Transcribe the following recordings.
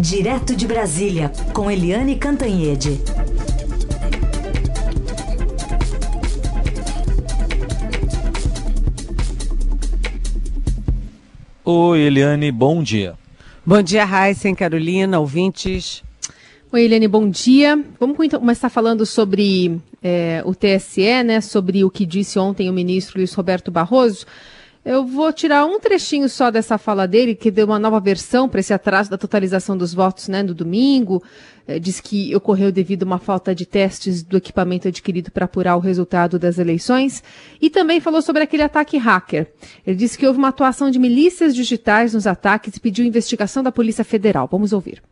Direto de Brasília, com Eliane Cantanhede. Oi, Eliane, bom dia. Bom dia, Raíssa, Carolina, ouvintes. Oi, Eliane, bom dia. Vamos começar falando sobre é, o TSE, né? Sobre o que disse ontem o ministro Luiz Roberto Barroso. Eu vou tirar um trechinho só dessa fala dele, que deu uma nova versão para esse atraso da totalização dos votos né, no domingo. É, diz que ocorreu devido a uma falta de testes do equipamento adquirido para apurar o resultado das eleições. E também falou sobre aquele ataque hacker. Ele disse que houve uma atuação de milícias digitais nos ataques e pediu investigação da Polícia Federal. Vamos ouvir.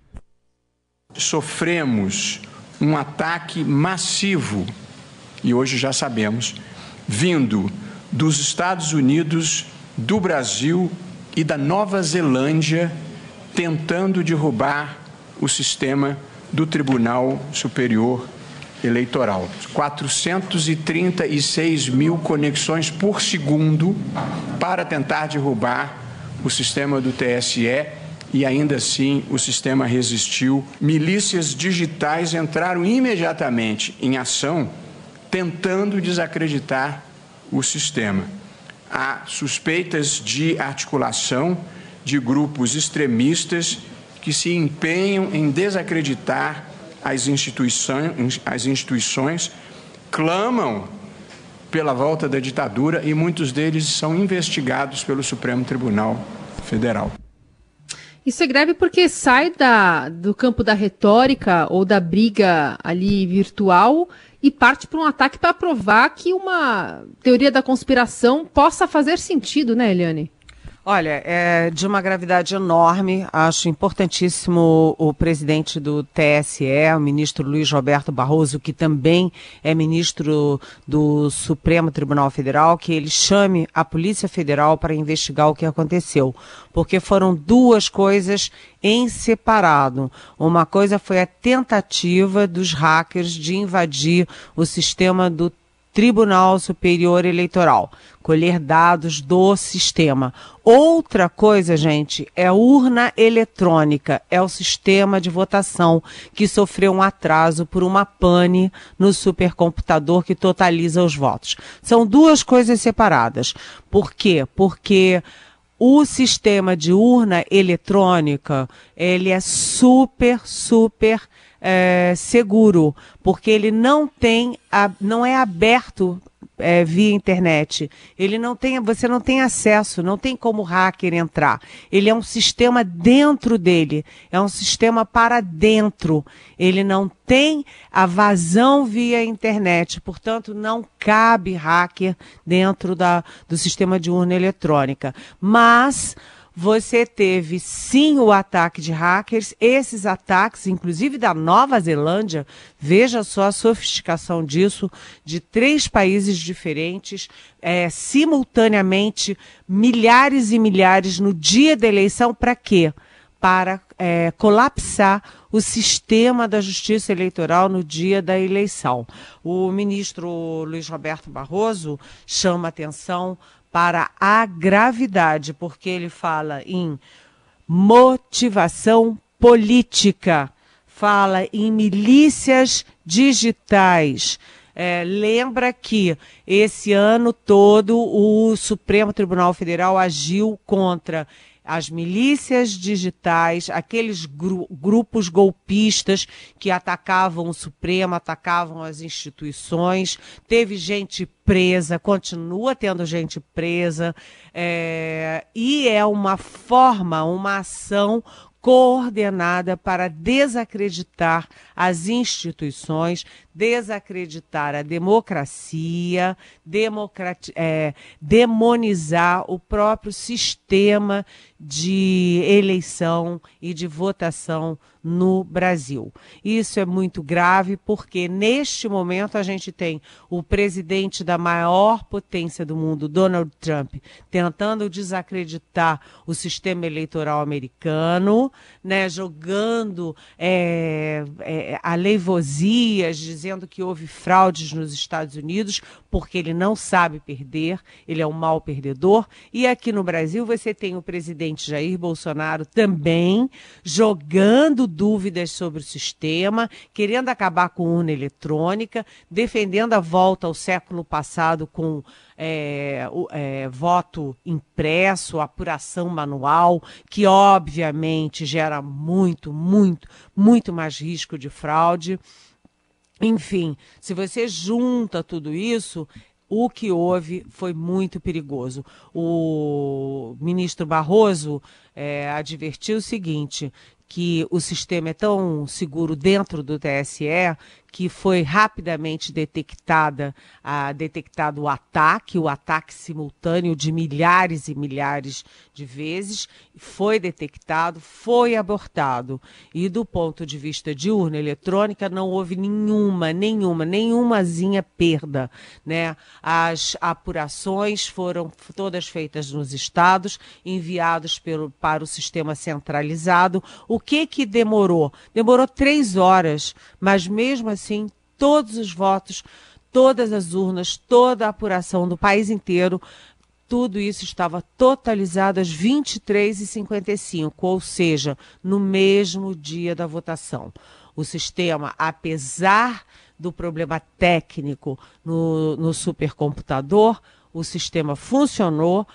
Sofremos um ataque massivo, e hoje já sabemos, vindo dos Estados Unidos, do Brasil e da Nova Zelândia tentando derrubar o sistema do Tribunal Superior Eleitoral. 436 mil conexões por segundo para tentar derrubar o sistema do TSE e ainda assim o sistema resistiu. Milícias digitais entraram imediatamente em ação tentando desacreditar o sistema. Há suspeitas de articulação de grupos extremistas que se empenham em desacreditar as instituições, as instituições clamam pela volta da ditadura e muitos deles são investigados pelo Supremo Tribunal Federal. Isso é grave porque sai da, do campo da retórica ou da briga ali virtual e parte para um ataque para provar que uma teoria da conspiração possa fazer sentido, né, Eliane? Olha, é de uma gravidade enorme. Acho importantíssimo o presidente do TSE, o ministro Luiz Roberto Barroso, que também é ministro do Supremo Tribunal Federal, que ele chame a Polícia Federal para investigar o que aconteceu. Porque foram duas coisas em separado. Uma coisa foi a tentativa dos hackers de invadir o sistema do Tribunal Superior Eleitoral, colher dados do sistema. Outra coisa, gente, é urna eletrônica, é o sistema de votação que sofreu um atraso por uma pane no supercomputador que totaliza os votos. São duas coisas separadas. Por quê? Porque o sistema de urna eletrônica, ele é super, super é, seguro, porque ele não tem, a, não é aberto é, via internet. Ele não tem, você não tem acesso, não tem como hacker entrar. Ele é um sistema dentro dele, é um sistema para dentro. Ele não tem a vazão via internet, portanto, não cabe hacker dentro da, do sistema de urna eletrônica. Mas você teve sim o ataque de hackers, esses ataques, inclusive da Nova Zelândia, veja só a sofisticação disso, de três países diferentes, é, simultaneamente, milhares e milhares no dia da eleição, para quê? Para é, colapsar o sistema da justiça eleitoral no dia da eleição. O ministro Luiz Roberto Barroso chama atenção para a gravidade, porque ele fala em motivação política, fala em milícias digitais. É, lembra que esse ano todo o Supremo Tribunal Federal agiu contra as milícias digitais, aqueles gru grupos golpistas que atacavam o Supremo, atacavam as instituições. Teve gente presa, continua tendo gente presa, é, e é uma forma, uma ação coordenada para desacreditar as instituições, desacreditar a democracia, é, demonizar o próprio sistema de eleição e de votação no Brasil. Isso é muito grave porque neste momento a gente tem o presidente da maior potência do mundo, Donald Trump, tentando desacreditar o sistema eleitoral americano, né, jogando é, é, aleivosias, dizendo que houve fraudes nos Estados Unidos porque ele não sabe perder, ele é um mau perdedor. E aqui no Brasil você tem o presidente Jair Bolsonaro também jogando dúvidas sobre o sistema, querendo acabar com urna eletrônica, defendendo a volta ao século passado com é, é, voto impresso, apuração manual, que obviamente gera muito, muito, muito mais risco de fraude. Enfim, se você junta tudo isso, o que houve foi muito perigoso. O ministro Barroso é, advertiu o seguinte: que o sistema é tão seguro dentro do TSE que foi rapidamente detectada, detectado o ataque, o ataque simultâneo de milhares e milhares de vezes, foi detectado, foi abortado. E do ponto de vista de urna eletrônica, não houve nenhuma, nenhuma, nenhumazinha perda. Né? As apurações foram todas feitas nos estados, enviados pelo, para o sistema centralizado. O que que demorou? Demorou três horas, mas mesmo assim assim todos os votos, todas as urnas, toda a apuração do país inteiro. Tudo isso estava totalizado às 23h55, ou seja, no mesmo dia da votação. O sistema, apesar do problema técnico no, no supercomputador, o sistema funcionou,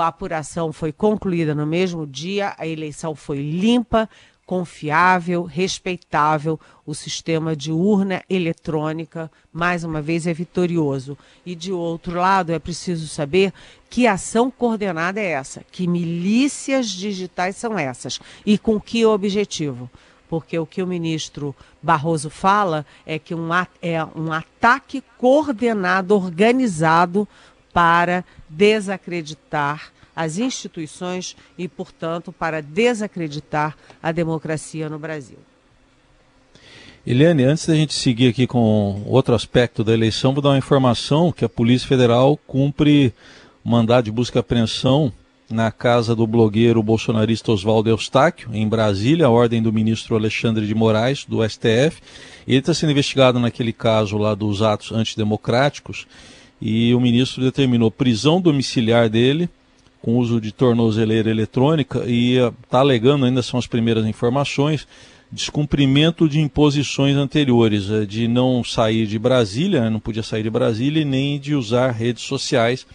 a apuração foi concluída no mesmo dia, a eleição foi limpa, confiável, respeitável, o sistema de urna eletrônica, mais uma vez, é vitorioso. E de outro lado, é preciso saber que ação coordenada é essa, que milícias digitais são essas e com que objetivo. Porque o que o ministro Barroso fala é que um, é um ataque coordenado, organizado para desacreditar as instituições e, portanto, para desacreditar a democracia no Brasil. Eliane, antes da gente seguir aqui com outro aspecto da eleição, vou dar uma informação que a Polícia Federal cumpre mandado de busca e apreensão na casa do blogueiro bolsonarista Oswaldo Eustáquio, em Brasília, a ordem do ministro Alexandre de Moraes, do STF. Ele está sendo investigado naquele caso lá dos atos antidemocráticos e o ministro determinou prisão domiciliar dele, com uso de tornozeleira eletrônica e está alegando, ainda são as primeiras informações, descumprimento de imposições anteriores, eh, de não sair de Brasília, né, não podia sair de Brasília e nem de usar redes sociais.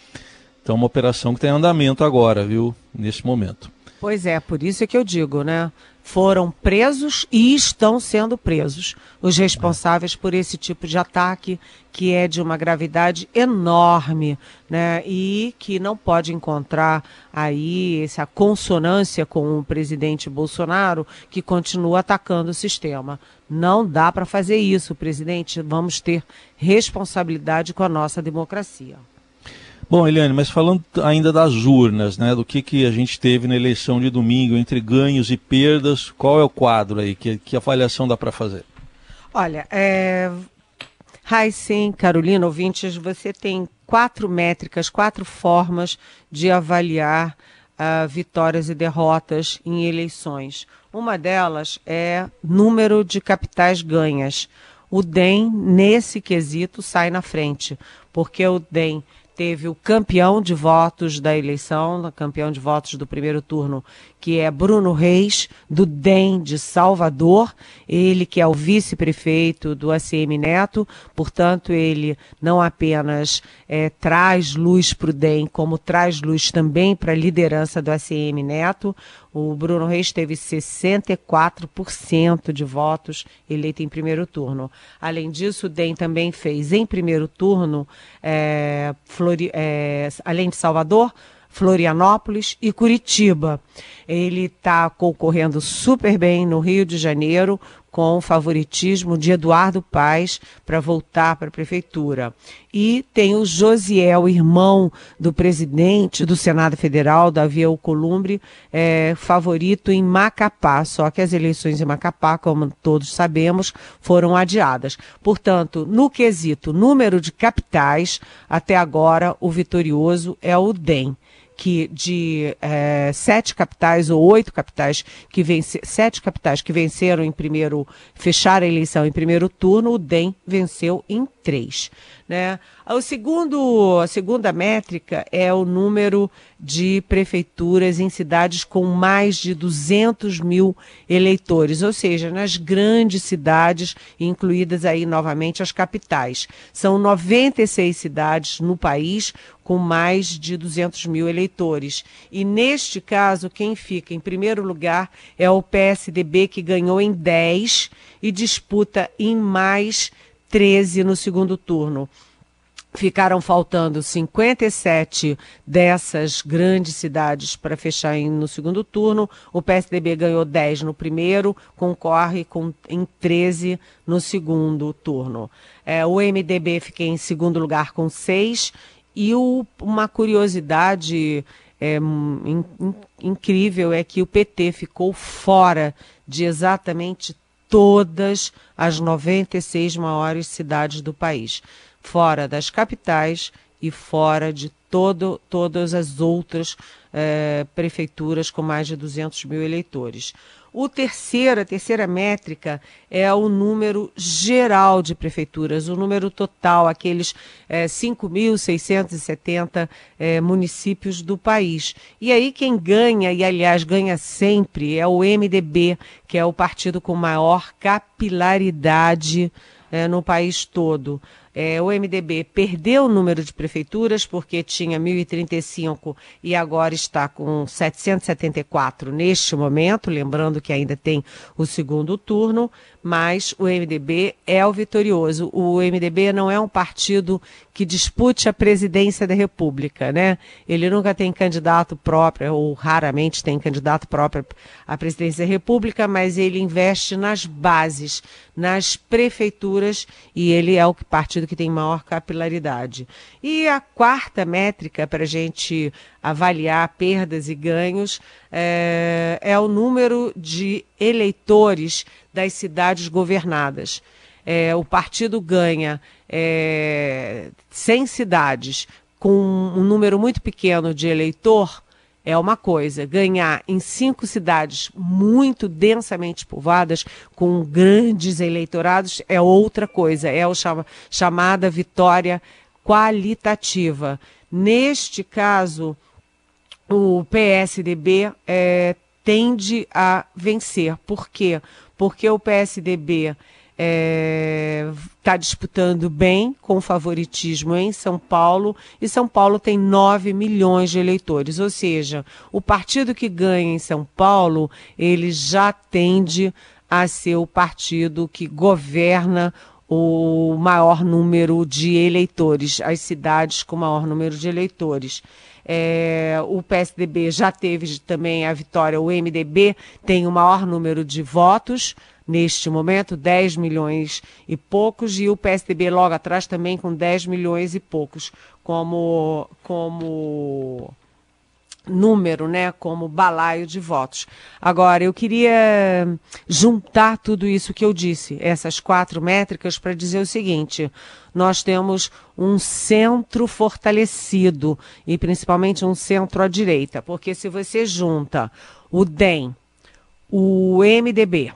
Então, uma operação que tem andamento agora, viu, nesse momento. Pois é, por isso é que eu digo, né? Foram presos e estão sendo presos os responsáveis por esse tipo de ataque que é de uma gravidade enorme, né? E que não pode encontrar aí essa consonância com o presidente Bolsonaro que continua atacando o sistema. Não dá para fazer isso, presidente. Vamos ter responsabilidade com a nossa democracia. Bom, Eliane, mas falando ainda das urnas, né, do que, que a gente teve na eleição de domingo, entre ganhos e perdas, qual é o quadro aí? Que, que avaliação dá para fazer? Olha, é... Heisen, Carolina, ouvintes, você tem quatro métricas, quatro formas de avaliar uh, vitórias e derrotas em eleições. Uma delas é número de capitais ganhas. O DEM, nesse quesito, sai na frente, porque o DEM teve o campeão de votos da eleição, o campeão de votos do primeiro turno, que é Bruno Reis, do DEM de Salvador, ele que é o vice-prefeito do ACM Neto, portanto, ele não apenas é, traz luz para o DEM, como traz luz também para a liderança do ACM Neto. O Bruno Reis teve 64% de votos eleito em primeiro turno. Além disso, o DEM também fez em primeiro turno, é, Flori, é, além de Salvador, Florianópolis e Curitiba. Ele está concorrendo super bem no Rio de Janeiro, com o favoritismo de Eduardo Paes para voltar para a prefeitura. E tem o Josiel, irmão do presidente do Senado Federal, Davi Alcolumbre, é, favorito em Macapá. Só que as eleições em Macapá, como todos sabemos, foram adiadas. Portanto, no quesito número de capitais, até agora o vitorioso é o DEM que de é, sete capitais ou oito capitais que vence, sete capitais que venceram em primeiro, fecharam a eleição em primeiro turno, o DEM venceu em três. Né? O segundo, a segunda métrica é o número de prefeituras em cidades com mais de 200 mil eleitores, ou seja, nas grandes cidades, incluídas aí novamente as capitais. São 96 cidades no país com mais de 200 mil eleitores. E neste caso, quem fica em primeiro lugar é o PSDB, que ganhou em 10 e disputa em mais 13 no segundo turno. Ficaram faltando 57 dessas grandes cidades para fechar no segundo turno. O PSDB ganhou 10 no primeiro, concorre com, em 13 no segundo turno. É, o MDB fica em segundo lugar com 6. E o, uma curiosidade é, in, in, incrível é que o PT ficou fora de exatamente todas as 96 maiores cidades do país, fora das capitais e fora de todo, todas as outras eh, prefeituras com mais de 200 mil eleitores. O terceiro, a terceira métrica é o número geral de prefeituras, o número total, aqueles é, 5.670 é, municípios do país. E aí quem ganha, e aliás ganha sempre, é o MDB, que é o partido com maior capilaridade é, no país todo. É, o MDB perdeu o número de prefeituras porque tinha 1.035 e agora está com 774 neste momento, lembrando que ainda tem o segundo turno, mas o MDB é o vitorioso. O MDB não é um partido que dispute a presidência da República, né? Ele nunca tem candidato próprio, ou raramente tem candidato próprio à presidência da República, mas ele investe nas bases, nas prefeituras, e ele é o partido que tem maior capilaridade. E a quarta métrica para a gente avaliar perdas e ganhos é, é o número de eleitores das cidades governadas. É, o partido ganha é, 100 cidades com um número muito pequeno de eleitor é uma coisa. Ganhar em cinco cidades muito densamente povoadas, com grandes eleitorados, é outra coisa. É a chama, chamada vitória qualitativa. Neste caso, o PSDB é, tende a vencer. Por quê? Porque o PSDB está é, tá disputando bem com favoritismo em São Paulo e São Paulo tem 9 milhões de eleitores, ou seja, o partido que ganha em São Paulo ele já tende a ser o partido que governa o maior número de eleitores, as cidades com maior número de eleitores. É, o PSDB já teve também a vitória, o MDB tem o maior número de votos, neste momento, 10 milhões e poucos, e o PSDB logo atrás também com 10 milhões e poucos, como, como número, né, como balaio de votos. Agora, eu queria juntar tudo isso que eu disse, essas quatro métricas, para dizer o seguinte: nós temos um centro fortalecido e principalmente um centro à direita, porque se você junta o DEM, o MDB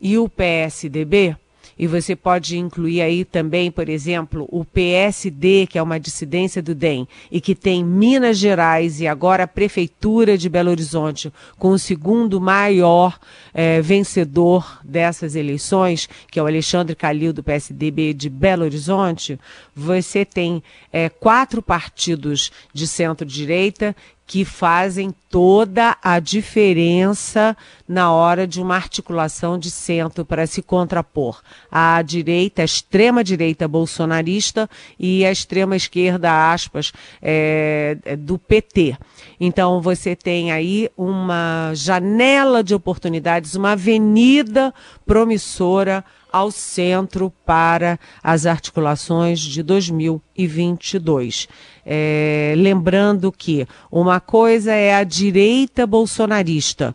e o PSDB, e você pode incluir aí também, por exemplo, o PSD, que é uma dissidência do DEM, e que tem Minas Gerais e agora a Prefeitura de Belo Horizonte, com o segundo maior eh, vencedor dessas eleições, que é o Alexandre Calil, do PSDB de Belo Horizonte, você tem eh, quatro partidos de centro-direita que fazem toda a diferença na hora de uma articulação de centro para se contrapor à direita, a extrema direita bolsonarista e a extrema esquerda, aspas, é, do PT. Então você tem aí uma janela de oportunidades, uma avenida promissora ao centro para as articulações de 2022. É, lembrando que uma coisa é a direita bolsonarista,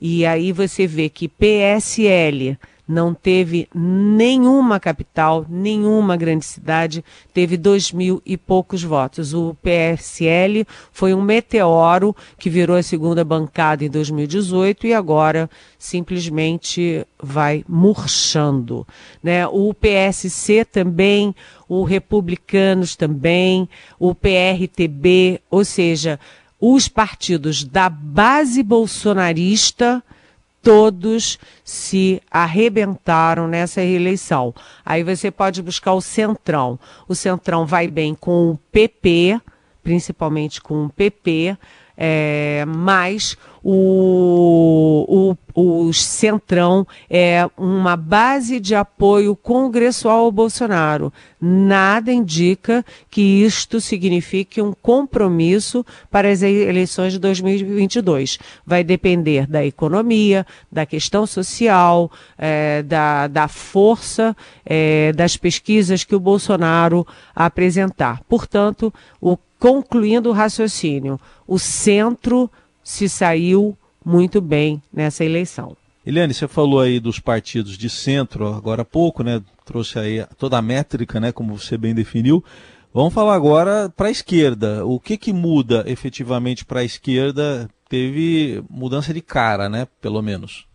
e aí você vê que PSL não teve nenhuma capital, nenhuma grande cidade, teve dois mil e poucos votos. O PSL foi um meteoro que virou a segunda bancada em 2018 e agora simplesmente vai murchando. Né? O PSC também, o Republicanos também, o PRTB, ou seja, os partidos da base bolsonarista todos se arrebentaram nessa reeleição. Aí você pode buscar o Centrão. O Centrão vai bem com o PP, principalmente com o PP, é, mas o, o, o Centrão é uma base de apoio congressual ao Bolsonaro. Nada indica que isto signifique um compromisso para as eleições de 2022. Vai depender da economia, da questão social, é, da, da força é, das pesquisas que o Bolsonaro apresentar. Portanto, o concluindo o raciocínio, o centro se saiu muito bem nessa eleição. Eliane, você falou aí dos partidos de centro agora há pouco, né? Trouxe aí toda a métrica, né? Como você bem definiu. Vamos falar agora para a esquerda. O que, que muda efetivamente para a esquerda? Teve mudança de cara, né? Pelo menos.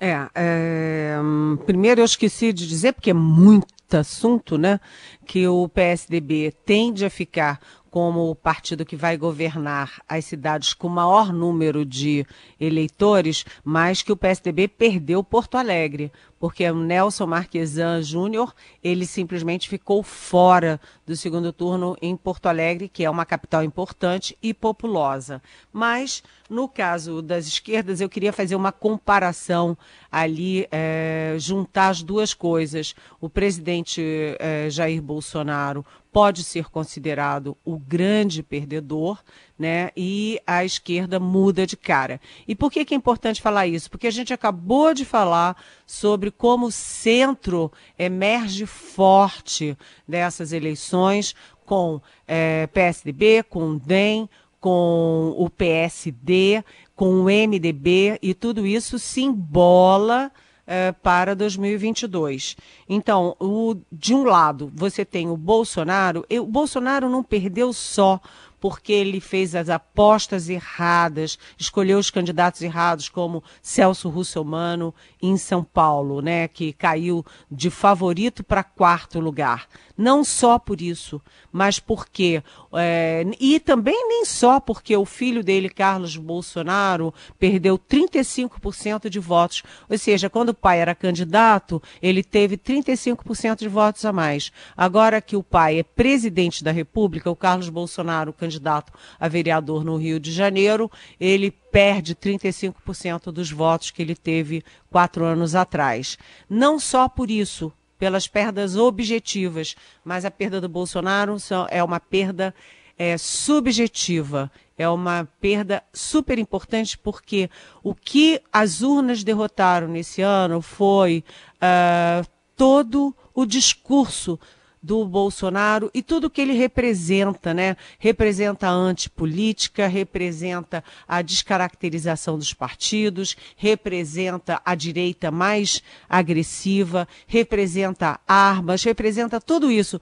É, é, primeiro eu esqueci de dizer, porque é muito assunto, né? Que o PSDB tende a ficar como o partido que vai governar as cidades com maior número de eleitores, mas que o PSDB perdeu Porto Alegre, porque o Nelson Marquesan Júnior, ele simplesmente ficou fora do segundo turno em Porto Alegre, que é uma capital importante e populosa. Mas, no caso das esquerdas, eu queria fazer uma comparação ali, é, juntar as duas coisas. O presidente é, Jair Bolsonaro pode ser considerado o grande perdedor, né? E a esquerda muda de cara. E por que, que é importante falar isso? Porque a gente acabou de falar sobre como o centro emerge forte dessas eleições, com é, PSDB, com DEM, com o PSD, com o MDB, e tudo isso se embola é, para 2022. Então, o, de um lado, você tem o Bolsonaro. o Bolsonaro não perdeu só porque ele fez as apostas erradas, escolheu os candidatos errados, como Celso Russomano em São Paulo, né, que caiu de favorito para quarto lugar. Não só por isso, mas porque. É, e também nem só porque o filho dele, Carlos Bolsonaro, perdeu 35% de votos. Ou seja, quando o pai era candidato, ele teve 35% de votos a mais. Agora que o pai é presidente da República, o Carlos Bolsonaro, candidato a vereador no Rio de Janeiro, ele perde 35% dos votos que ele teve quatro anos atrás. Não só por isso, pelas perdas objetivas, mas a perda do Bolsonaro é uma perda é, subjetiva, é uma perda super importante porque o que as urnas derrotaram nesse ano foi uh, todo o discurso do Bolsonaro e tudo que ele representa, né? Representa a antipolítica, representa a descaracterização dos partidos, representa a direita mais agressiva, representa armas, representa tudo isso.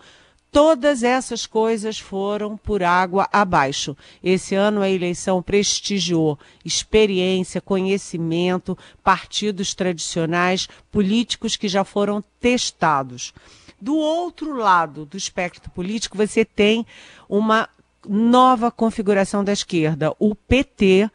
Todas essas coisas foram por água abaixo. Esse ano a eleição prestigiou experiência, conhecimento, partidos tradicionais, políticos que já foram testados. Do outro lado do espectro político, você tem uma nova configuração da esquerda. O PT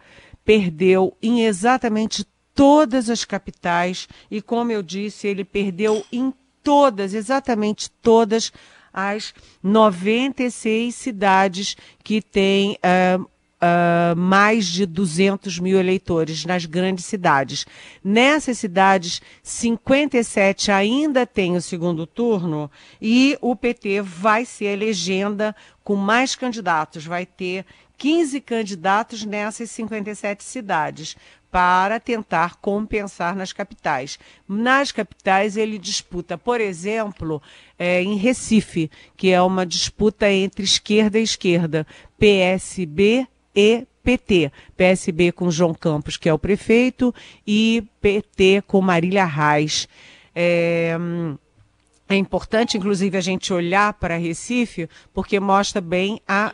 perdeu em exatamente todas as capitais e, como eu disse, ele perdeu em todas, exatamente todas as 96 cidades que têm uh, uh, mais de 200 mil eleitores nas grandes cidades. Nessas cidades, 57 ainda tem o segundo turno e o PT vai ser a legenda com mais candidatos, vai ter 15 candidatos nessas 57 cidades para tentar compensar nas capitais. Nas capitais, ele disputa, por exemplo, é, em Recife, que é uma disputa entre esquerda e esquerda, PSB e PT. PSB com João Campos, que é o prefeito, e PT com Marília Reis. É, é importante, inclusive, a gente olhar para Recife, porque mostra bem a,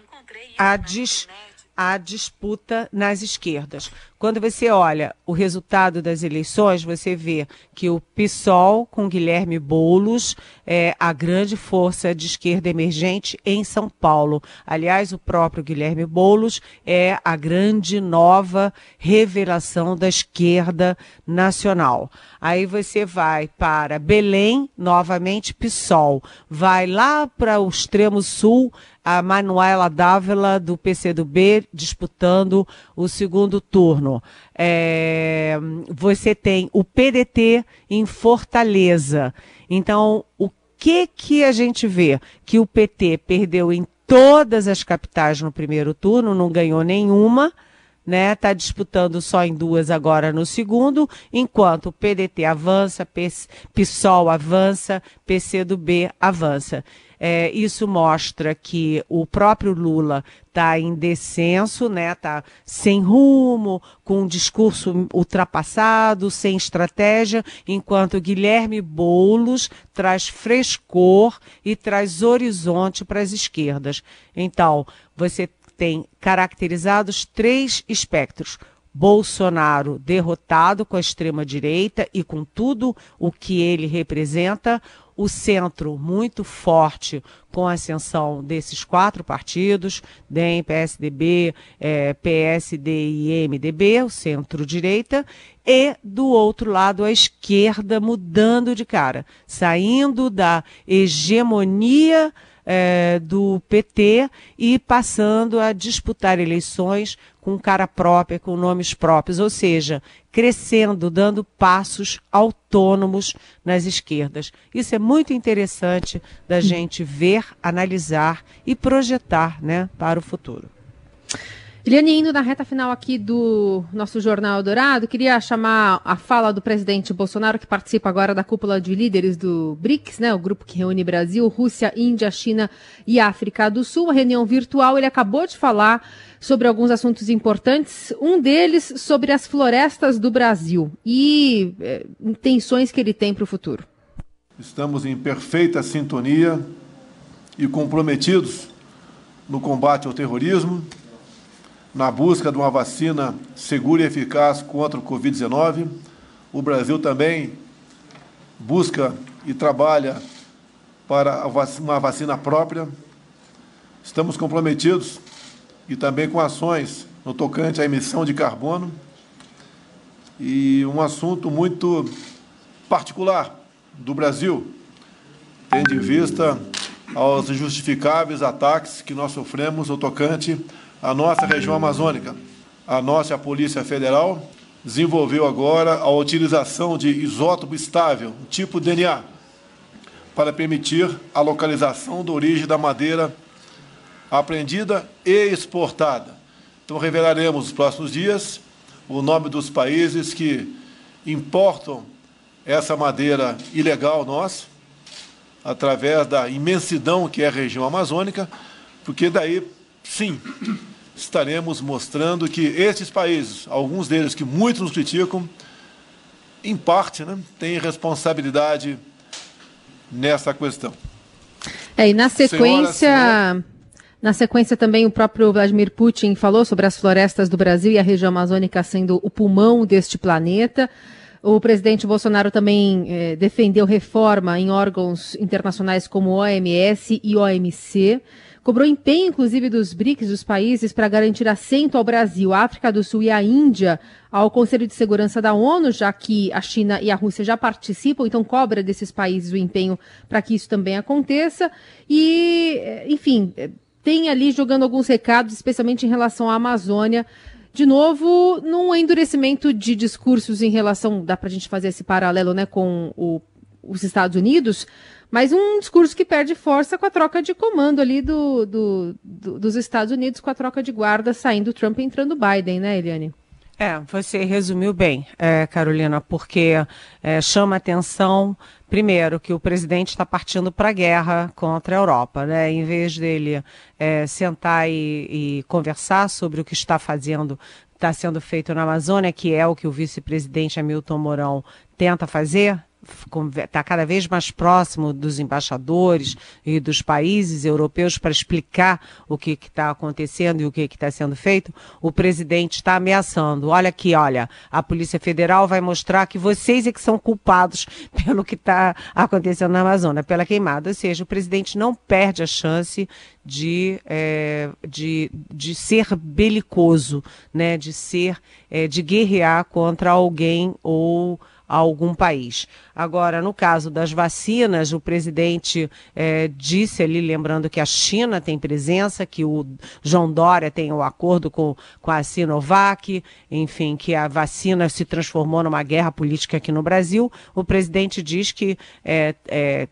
a, dis, a disputa nas esquerdas. Quando você olha o resultado das eleições, você vê que o PSOL, com Guilherme Boulos, é a grande força de esquerda emergente em São Paulo. Aliás, o próprio Guilherme Boulos é a grande nova revelação da esquerda nacional. Aí você vai para Belém, novamente PSOL. Vai lá para o extremo sul, a Manuela Dávila, do PCdoB, disputando o segundo turno. É, você tem o PDT em Fortaleza. Então, o que que a gente vê? Que o PT perdeu em todas as capitais no primeiro turno, não ganhou nenhuma, né? Está disputando só em duas agora no segundo, enquanto o PDT avança, PSOL avança, PCdoB avança. É, isso mostra que o próprio Lula está em descenso, né? Está sem rumo, com um discurso ultrapassado, sem estratégia, enquanto Guilherme Boulos traz frescor e traz horizonte para as esquerdas. Então, você tem caracterizados três espectros. Bolsonaro derrotado com a extrema-direita e com tudo o que ele representa, o centro muito forte com a ascensão desses quatro partidos, DEM, PSDB, é, PSD e MDB, o centro-direita, e do outro lado a esquerda mudando de cara, saindo da hegemonia é, do PT e passando a disputar eleições com cara própria, com nomes próprios, ou seja, crescendo, dando passos autônomos nas esquerdas. Isso é muito interessante da gente ver, analisar e projetar né, para o futuro. Eliane, indo na reta final aqui do nosso Jornal Dourado, queria chamar a fala do presidente Bolsonaro, que participa agora da cúpula de líderes do BRICS, né, o grupo que reúne Brasil, Rússia, Índia, China e África do Sul, a reunião virtual. Ele acabou de falar sobre alguns assuntos importantes, um deles sobre as florestas do Brasil e é, intenções que ele tem para o futuro. Estamos em perfeita sintonia e comprometidos no combate ao terrorismo na busca de uma vacina segura e eficaz contra o Covid-19. O Brasil também busca e trabalha para uma vacina própria. Estamos comprometidos e também com ações no tocante à emissão de carbono. E um assunto muito particular do Brasil, tendo em vista aos injustificáveis ataques que nós sofremos no tocante a nossa região amazônica. A nossa Polícia Federal desenvolveu agora a utilização de isótopo estável, tipo DNA, para permitir a localização da origem da madeira apreendida e exportada. Então, revelaremos nos próximos dias o nome dos países que importam essa madeira ilegal nossa, através da imensidão que é a região amazônica, porque daí, sim, estaremos mostrando que esses países, alguns deles que muitos nos criticam, em parte, né, têm responsabilidade nessa questão. É, e na sequência. Senhora, na sequência, também o próprio Vladimir Putin falou sobre as florestas do Brasil e a região amazônica sendo o pulmão deste planeta. O presidente Bolsonaro também eh, defendeu reforma em órgãos internacionais como OMS e OMC cobrou empenho, inclusive, dos BRICS, dos países, para garantir assento ao Brasil, a África do Sul e a Índia ao Conselho de Segurança da ONU, já que a China e a Rússia já participam, então cobra desses países o empenho para que isso também aconteça. E, enfim, tem ali jogando alguns recados, especialmente em relação à Amazônia. De novo, num endurecimento de discursos em relação, dá para a gente fazer esse paralelo né, com o, os Estados Unidos, mas um discurso que perde força com a troca de comando ali do, do, do dos Estados Unidos, com a troca de guarda saindo Trump e entrando Biden, né, Eliane? É, você resumiu bem, é, Carolina, porque é, chama atenção, primeiro, que o presidente está partindo para a guerra contra a Europa, né? Em vez dele é, sentar e, e conversar sobre o que está fazendo está sendo feito na Amazônia, que é o que o vice-presidente Hamilton Mourão tenta fazer, está cada vez mais próximo dos embaixadores e dos países europeus para explicar o que está acontecendo e o que está sendo feito, o presidente está ameaçando. Olha aqui, olha, a Polícia Federal vai mostrar que vocês é que são culpados pelo que está acontecendo na Amazônia, pela queimada. Ou seja, o presidente não perde a chance de, é, de, de ser belicoso, né, de ser, é, de guerrear contra alguém ou a algum país. Agora, no caso das vacinas, o presidente é, disse ali, lembrando que a China tem presença, que o João Dória tem o um acordo com, com a Sinovac, enfim, que a vacina se transformou numa guerra política aqui no Brasil. O presidente diz que é,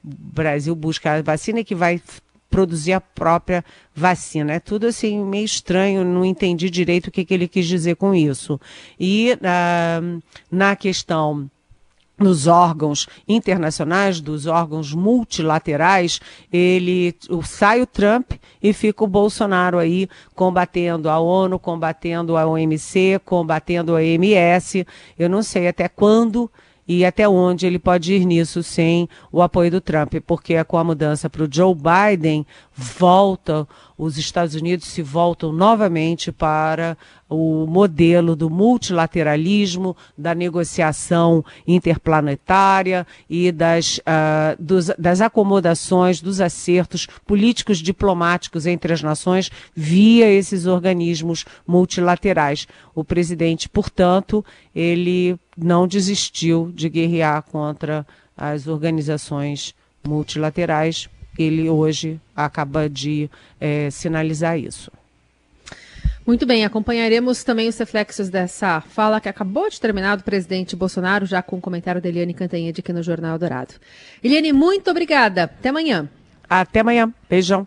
o Brasil busca a vacina e que vai produzir a própria vacina. É tudo assim meio estranho, não entendi direito o que, que ele quis dizer com isso. E uh, na questão nos órgãos internacionais, dos órgãos multilaterais, ele sai o Trump e fica o Bolsonaro aí combatendo a ONU, combatendo a OMC, combatendo a OMS. Eu não sei até quando e até onde ele pode ir nisso sem o apoio do Trump, porque é com a mudança para o Joe Biden volta, os Estados Unidos se voltam novamente para o modelo do multilateralismo, da negociação interplanetária e das, uh, dos, das acomodações, dos acertos políticos diplomáticos entre as nações via esses organismos multilaterais. O presidente, portanto, ele não desistiu de guerrear contra as organizações multilaterais ele hoje acaba de é, sinalizar isso. Muito bem, acompanharemos também os reflexos dessa fala que acabou de terminar do presidente Bolsonaro, já com o comentário da Eliane Cantanhede aqui no Jornal Dourado. Eliane, muito obrigada. Até amanhã. Até amanhã. Beijão.